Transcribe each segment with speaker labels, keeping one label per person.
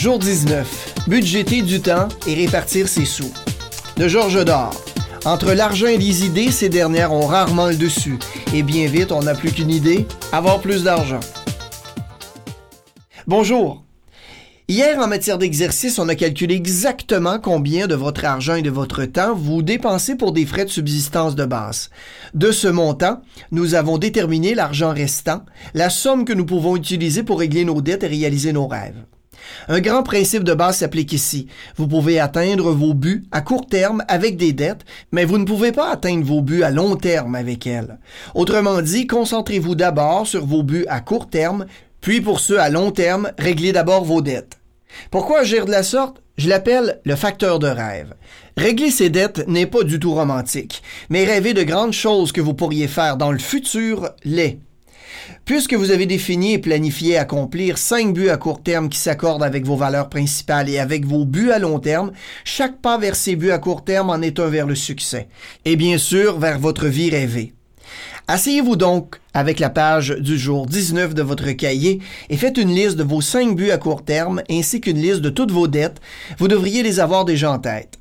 Speaker 1: Jour 19. Budgéter du temps et répartir ses sous. De Georges Dor. Entre l'argent et les idées, ces dernières ont rarement le dessus. Et bien vite, on n'a plus qu'une idée, avoir plus d'argent. Bonjour. Hier, en matière d'exercice, on a calculé exactement combien de votre argent et de votre temps vous dépensez pour des frais de subsistance de base. De ce montant, nous avons déterminé l'argent restant, la somme que nous pouvons utiliser pour régler nos dettes et réaliser nos rêves. Un grand principe de base s'applique ici. Vous pouvez atteindre vos buts à court terme avec des dettes, mais vous ne pouvez pas atteindre vos buts à long terme avec elles. Autrement dit, concentrez-vous d'abord sur vos buts à court terme, puis pour ceux à long terme, réglez d'abord vos dettes. Pourquoi agir de la sorte? Je l'appelle le facteur de rêve. Régler ses dettes n'est pas du tout romantique, mais rêver de grandes choses que vous pourriez faire dans le futur l'est. Puisque vous avez défini et planifié accomplir cinq buts à court terme qui s'accordent avec vos valeurs principales et avec vos buts à long terme, chaque pas vers ces buts à court terme en est un vers le succès. Et bien sûr, vers votre vie rêvée. Asseyez-vous donc avec la page du jour 19 de votre cahier et faites une liste de vos cinq buts à court terme ainsi qu'une liste de toutes vos dettes. Vous devriez les avoir déjà en tête.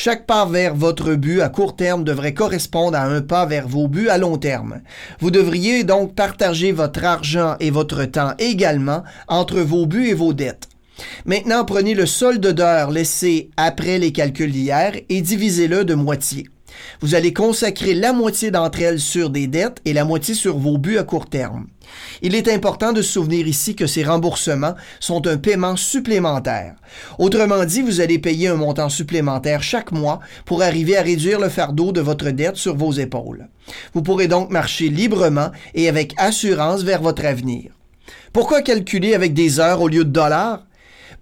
Speaker 1: Chaque pas vers votre but à court terme devrait correspondre à un pas vers vos buts à long terme. Vous devriez donc partager votre argent et votre temps également entre vos buts et vos dettes. Maintenant, prenez le solde d'heure laissé après les calculs d'hier et divisez-le de moitié. Vous allez consacrer la moitié d'entre elles sur des dettes et la moitié sur vos buts à court terme. Il est important de se souvenir ici que ces remboursements sont un paiement supplémentaire. Autrement dit, vous allez payer un montant supplémentaire chaque mois pour arriver à réduire le fardeau de votre dette sur vos épaules. Vous pourrez donc marcher librement et avec assurance vers votre avenir. Pourquoi calculer avec des heures au lieu de dollars?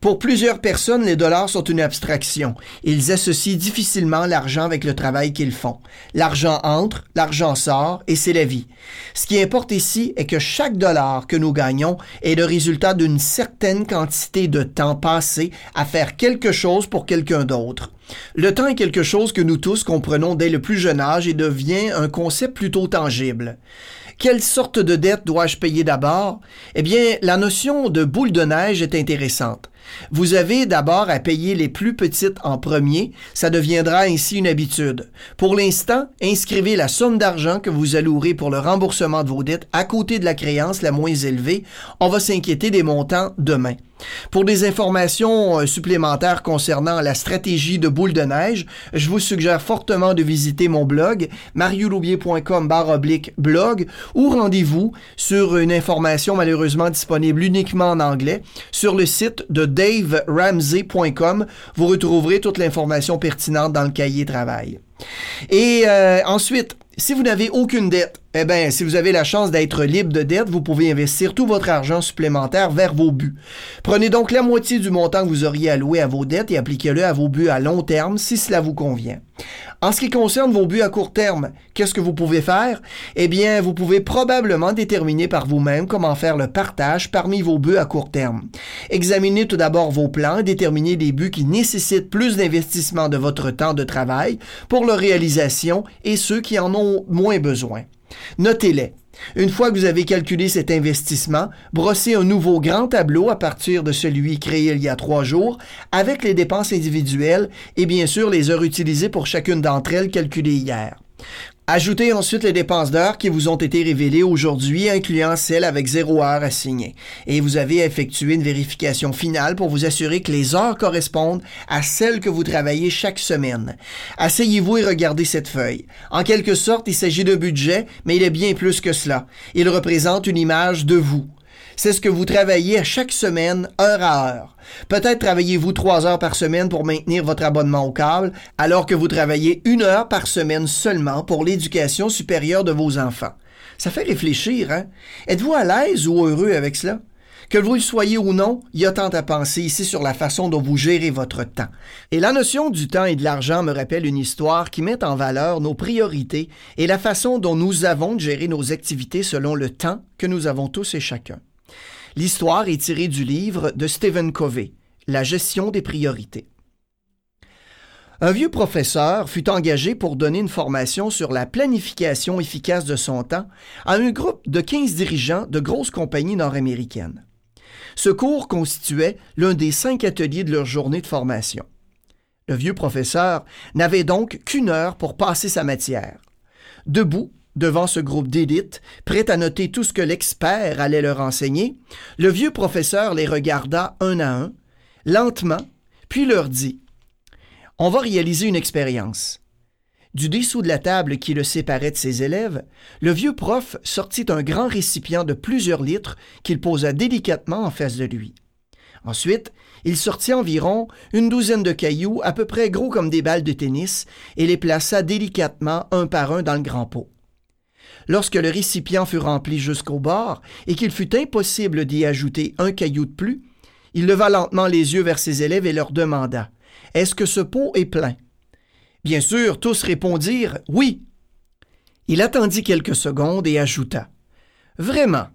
Speaker 1: Pour plusieurs personnes, les dollars sont une abstraction. Ils associent difficilement l'argent avec le travail qu'ils font. L'argent entre, l'argent sort, et c'est la vie. Ce qui importe ici est que chaque dollar que nous gagnons est le résultat d'une certaine quantité de temps passé à faire quelque chose pour quelqu'un d'autre. Le temps est quelque chose que nous tous comprenons dès le plus jeune âge et devient un concept plutôt tangible. Quelle sorte de dette dois-je payer d'abord? Eh bien, la notion de boule de neige est intéressante. Vous avez d'abord à payer les plus petites en premier, ça deviendra ainsi une habitude. Pour l'instant, inscrivez la somme d'argent que vous allouerez pour le remboursement de vos dettes à côté de la créance la moins élevée. On va s'inquiéter des montants demain. Pour des informations euh, supplémentaires concernant la stratégie de boule de neige, je vous suggère fortement de visiter mon blog mariouloubier.com blog ou rendez-vous sur une information malheureusement disponible uniquement en anglais sur le site de daveramsey.com. Vous retrouverez toute l'information pertinente dans le cahier travail. Et euh, ensuite, si vous n'avez aucune dette, eh bien, si vous avez la chance d'être libre de dette, vous pouvez investir tout votre argent supplémentaire vers vos buts. Prenez donc la moitié du montant que vous auriez alloué à vos dettes et appliquez-le à vos buts à long terme si cela vous convient. En ce qui concerne vos buts à court terme, qu'est-ce que vous pouvez faire? Eh bien, vous pouvez probablement déterminer par vous-même comment faire le partage parmi vos buts à court terme. Examinez tout d'abord vos plans et déterminez des buts qui nécessitent plus d'investissement de votre temps de travail pour leur réalisation et ceux qui en ont moins besoin. Notez-les. Une fois que vous avez calculé cet investissement, brossez un nouveau grand tableau à partir de celui créé il y a trois jours, avec les dépenses individuelles et bien sûr les heures utilisées pour chacune d'entre elles calculées hier. Ajoutez ensuite les dépenses d'heures qui vous ont été révélées aujourd'hui, incluant celles avec zéro heure à signer. Et vous avez effectué une vérification finale pour vous assurer que les heures correspondent à celles que vous travaillez chaque semaine. Asseyez-vous et regardez cette feuille. En quelque sorte, il s'agit d'un budget, mais il est bien plus que cela. Il représente une image de vous c'est ce que vous travaillez chaque semaine, heure à heure. Peut-être travaillez-vous trois heures par semaine pour maintenir votre abonnement au câble, alors que vous travaillez une heure par semaine seulement pour l'éducation supérieure de vos enfants. Ça fait réfléchir, hein? Êtes-vous à l'aise ou heureux avec cela? Que vous le soyez ou non, il y a tant à penser ici sur la façon dont vous gérez votre temps. Et la notion du temps et de l'argent me rappelle une histoire qui met en valeur nos priorités et la façon dont nous avons de gérer nos activités selon le temps que nous avons tous et chacun. L'histoire est tirée du livre de Stephen Covey, La gestion des priorités. Un vieux professeur fut engagé pour donner une formation sur la planification efficace de son temps à un groupe de 15 dirigeants de grosses compagnies nord-américaines. Ce cours constituait l'un des cinq ateliers de leur journée de formation. Le vieux professeur n'avait donc qu'une heure pour passer sa matière. Debout, devant ce groupe d'élite, prêt à noter tout ce que l'expert allait leur enseigner, le vieux professeur les regarda un à un, lentement, puis leur dit On va réaliser une expérience. Du dessous de la table qui le séparait de ses élèves, le vieux prof sortit un grand récipient de plusieurs litres qu'il posa délicatement en face de lui. Ensuite, il sortit environ une douzaine de cailloux à peu près gros comme des balles de tennis et les plaça délicatement un par un dans le grand pot. Lorsque le récipient fut rempli jusqu'au bord et qu'il fut impossible d'y ajouter un caillou de plus, il leva lentement les yeux vers ses élèves et leur demanda Est-ce que ce pot est plein Bien sûr, tous répondirent Oui. Il attendit quelques secondes et ajouta Vraiment.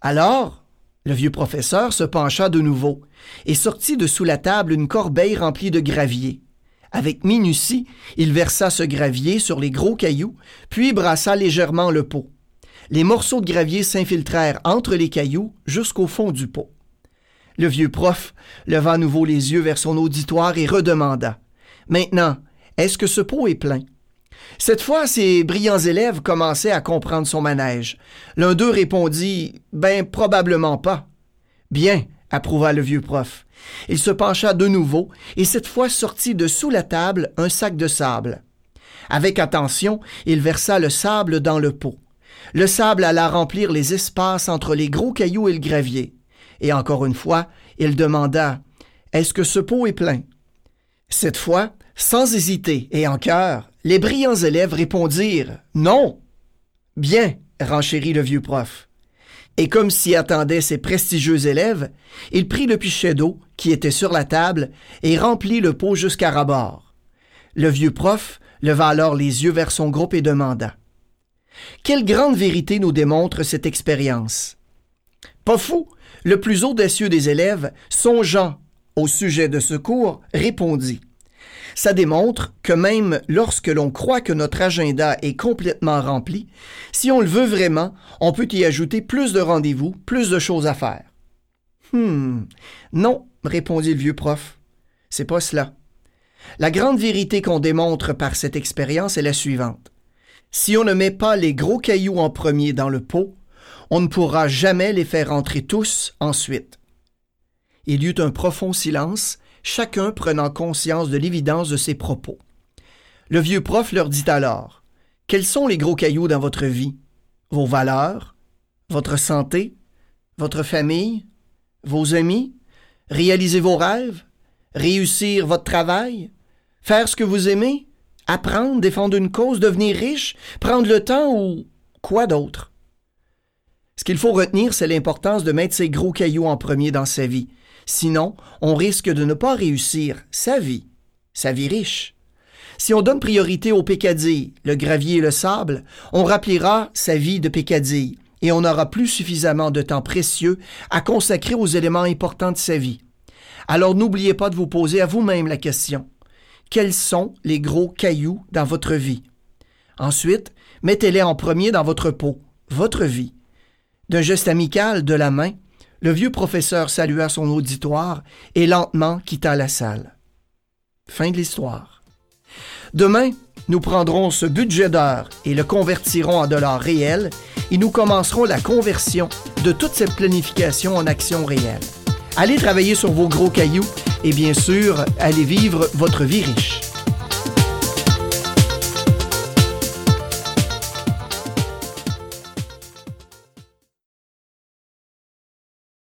Speaker 1: Alors, le vieux professeur se pencha de nouveau et sortit de sous la table une corbeille remplie de gravier. Avec minutie, il versa ce gravier sur les gros cailloux, puis brassa légèrement le pot. Les morceaux de gravier s'infiltrèrent entre les cailloux jusqu'au fond du pot. Le vieux prof leva à nouveau les yeux vers son auditoire et redemanda. Maintenant, est-ce que ce pot est plein? Cette fois, ses brillants élèves commençaient à comprendre son manège. L'un d'eux répondit Ben, probablement pas. Bien, approuva le vieux prof. Il se pencha de nouveau et cette fois sortit de sous la table un sac de sable. Avec attention, il versa le sable dans le pot. Le sable alla remplir les espaces entre les gros cailloux et le gravier. Et encore une fois, il demanda Est-ce que ce pot est plein? Cette fois, sans hésiter et en cœur, les brillants élèves répondirent Non. Bien, renchérit le vieux prof. Et comme s'y attendaient ses prestigieux élèves, il prit le pichet d'eau qui était sur la table et remplit le pot jusqu'à rabord. Le vieux prof leva alors les yeux vers son groupe et demanda Quelle grande vérité nous démontre cette expérience Pas fou, le plus audacieux des élèves, songeant au sujet de ce cours, répondit ça démontre que même lorsque l'on croit que notre agenda est complètement rempli, si on le veut vraiment, on peut y ajouter plus de rendez-vous, plus de choses à faire. Hmm. Non, répondit le vieux prof. C'est pas cela. La grande vérité qu'on démontre par cette expérience est la suivante. Si on ne met pas les gros cailloux en premier dans le pot, on ne pourra jamais les faire entrer tous ensuite. Il y eut un profond silence, chacun prenant conscience de l'évidence de ses propos. Le vieux prof leur dit alors Quels sont les gros cailloux dans votre vie? Vos valeurs? Votre santé? Votre famille? Vos amis? Réaliser vos rêves? Réussir votre travail? Faire ce que vous aimez? Apprendre, défendre une cause, devenir riche? Prendre le temps ou quoi d'autre Ce qu'il faut retenir, c'est l'importance de mettre ces gros cailloux en premier dans sa vie Sinon, on risque de ne pas réussir sa vie, sa vie riche. Si on donne priorité au pécadille, le gravier et le sable, on rappellera sa vie de pécadille et on n'aura plus suffisamment de temps précieux à consacrer aux éléments importants de sa vie. Alors n'oubliez pas de vous poser à vous-même la question. Quels sont les gros cailloux dans votre vie? Ensuite, mettez-les en premier dans votre peau, votre vie. D'un geste amical de la main, le vieux professeur salua son auditoire et lentement quitta la salle. Fin de l'histoire. Demain, nous prendrons ce budget d'heure et le convertirons en dollars réels et nous commencerons la conversion de toute cette planification en action réelle. Allez travailler sur vos gros cailloux et bien sûr, allez vivre votre vie riche.